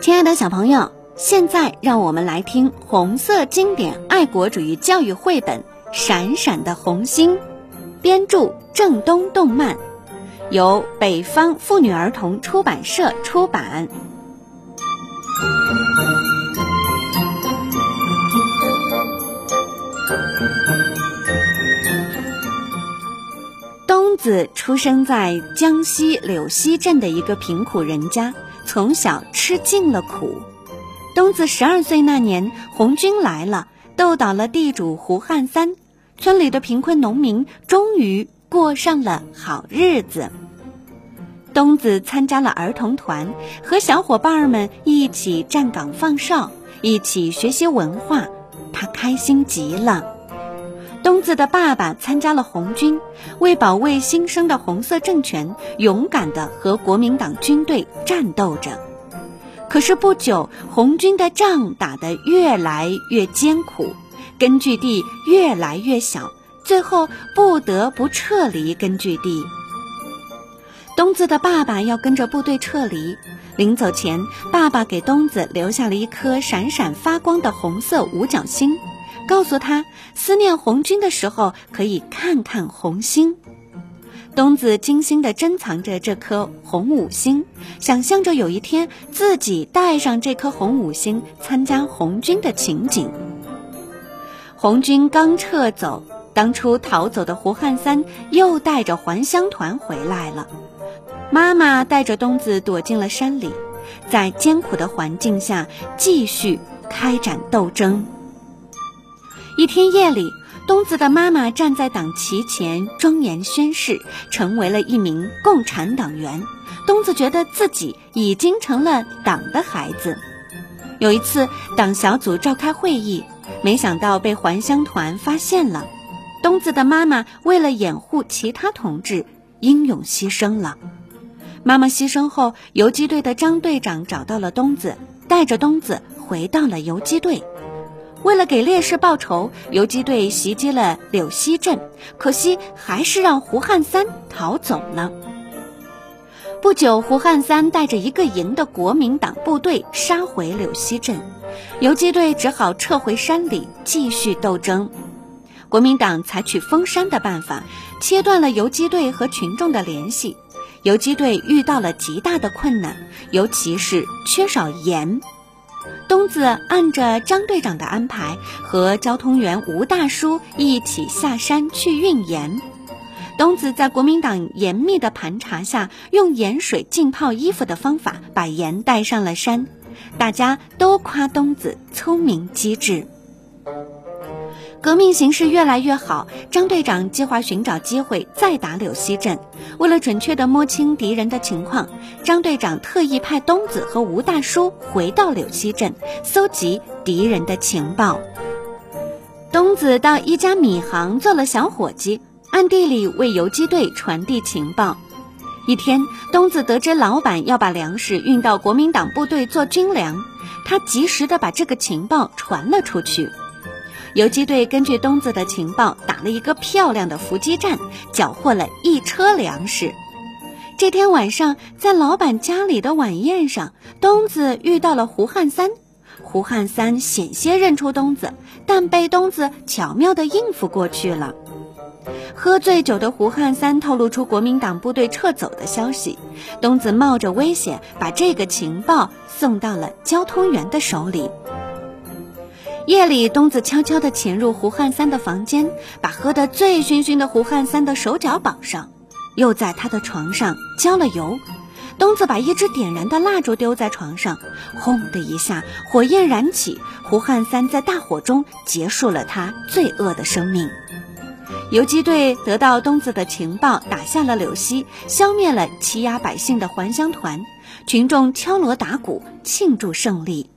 亲爱的小朋友，现在让我们来听红色经典爱国主义教育绘本《闪闪的红星》，编著郑东动漫，由北方妇女儿童出版社出版。子出生在江西柳溪镇的一个贫苦人家。从小吃尽了苦。冬子十二岁那年，红军来了，斗倒了地主胡汉三，村里的贫困农民终于过上了好日子。冬子参加了儿童团，和小伙伴们一起站岗放哨，一起学习文化，他开心极了。东子的爸爸参加了红军，为保卫新生的红色政权，勇敢地和国民党军队战斗着。可是不久，红军的仗打得越来越艰苦，根据地越来越小，最后不得不撤离根据地。东子的爸爸要跟着部队撤离，临走前，爸爸给东子留下了一颗闪闪发光的红色五角星。告诉他，思念红军的时候可以看看红星。冬子精心地珍藏着这颗红五星，想象着有一天自己带上这颗红五星参加红军的情景。红军刚撤走，当初逃走的胡汉三又带着还乡团回来了。妈妈带着冬子躲进了山里，在艰苦的环境下继续开展斗争。一天夜里，东子的妈妈站在党旗前庄严宣誓，成为了一名共产党员。东子觉得自己已经成了党的孩子。有一次，党小组召开会议，没想到被还乡团发现了。东子的妈妈为了掩护其他同志，英勇牺牲了。妈妈牺牲后，游击队的张队长找到了东子，带着东子回到了游击队。为了给烈士报仇，游击队袭击了柳溪镇，可惜还是让胡汉三逃走了。不久，胡汉三带着一个营的国民党部队杀回柳溪镇，游击队只好撤回山里继续斗争。国民党采取封山的办法，切断了游击队和群众的联系，游击队遇到了极大的困难，尤其是缺少盐。东子按着张队长的安排，和交通员吴大叔一起下山去运盐。东子在国民党严密的盘查下，用盐水浸泡衣服的方法把盐带上了山。大家都夸东子聪明机智。革命形势越来越好，张队长计划寻找机会再打柳溪镇。为了准确地摸清敌人的情况，张队长特意派东子和吴大叔回到柳溪镇，搜集敌人的情报。东子到一家米行做了小伙计，暗地里为游击队传递情报。一天，东子得知老板要把粮食运到国民党部队做军粮，他及时的把这个情报传了出去。游击队根据东子的情报，打了一个漂亮的伏击战，缴获了一车粮食。这天晚上，在老板家里的晚宴上，东子遇到了胡汉三。胡汉三险些认出东子，但被东子巧妙地应付过去了。喝醉酒的胡汉三透露出国民党部队撤走的消息，东子冒着危险把这个情报送到了交通员的手里。夜里，东子悄悄地潜入胡汉三的房间，把喝得醉醺醺的胡汉三的手脚绑上，又在他的床上浇了油。东子把一支点燃的蜡烛丢在床上，轰的一下，火焰燃起。胡汉三在大火中结束了他罪恶的生命。游击队得到东子的情报，打下了柳溪，消灭了欺压百姓的还乡团，群众敲锣打鼓庆祝胜利。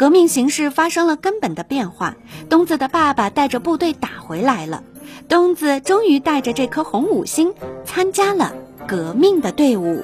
革命形势发生了根本的变化东子的爸爸带着部队打回来了。东子终于带着这颗红五星参加了革命的队伍。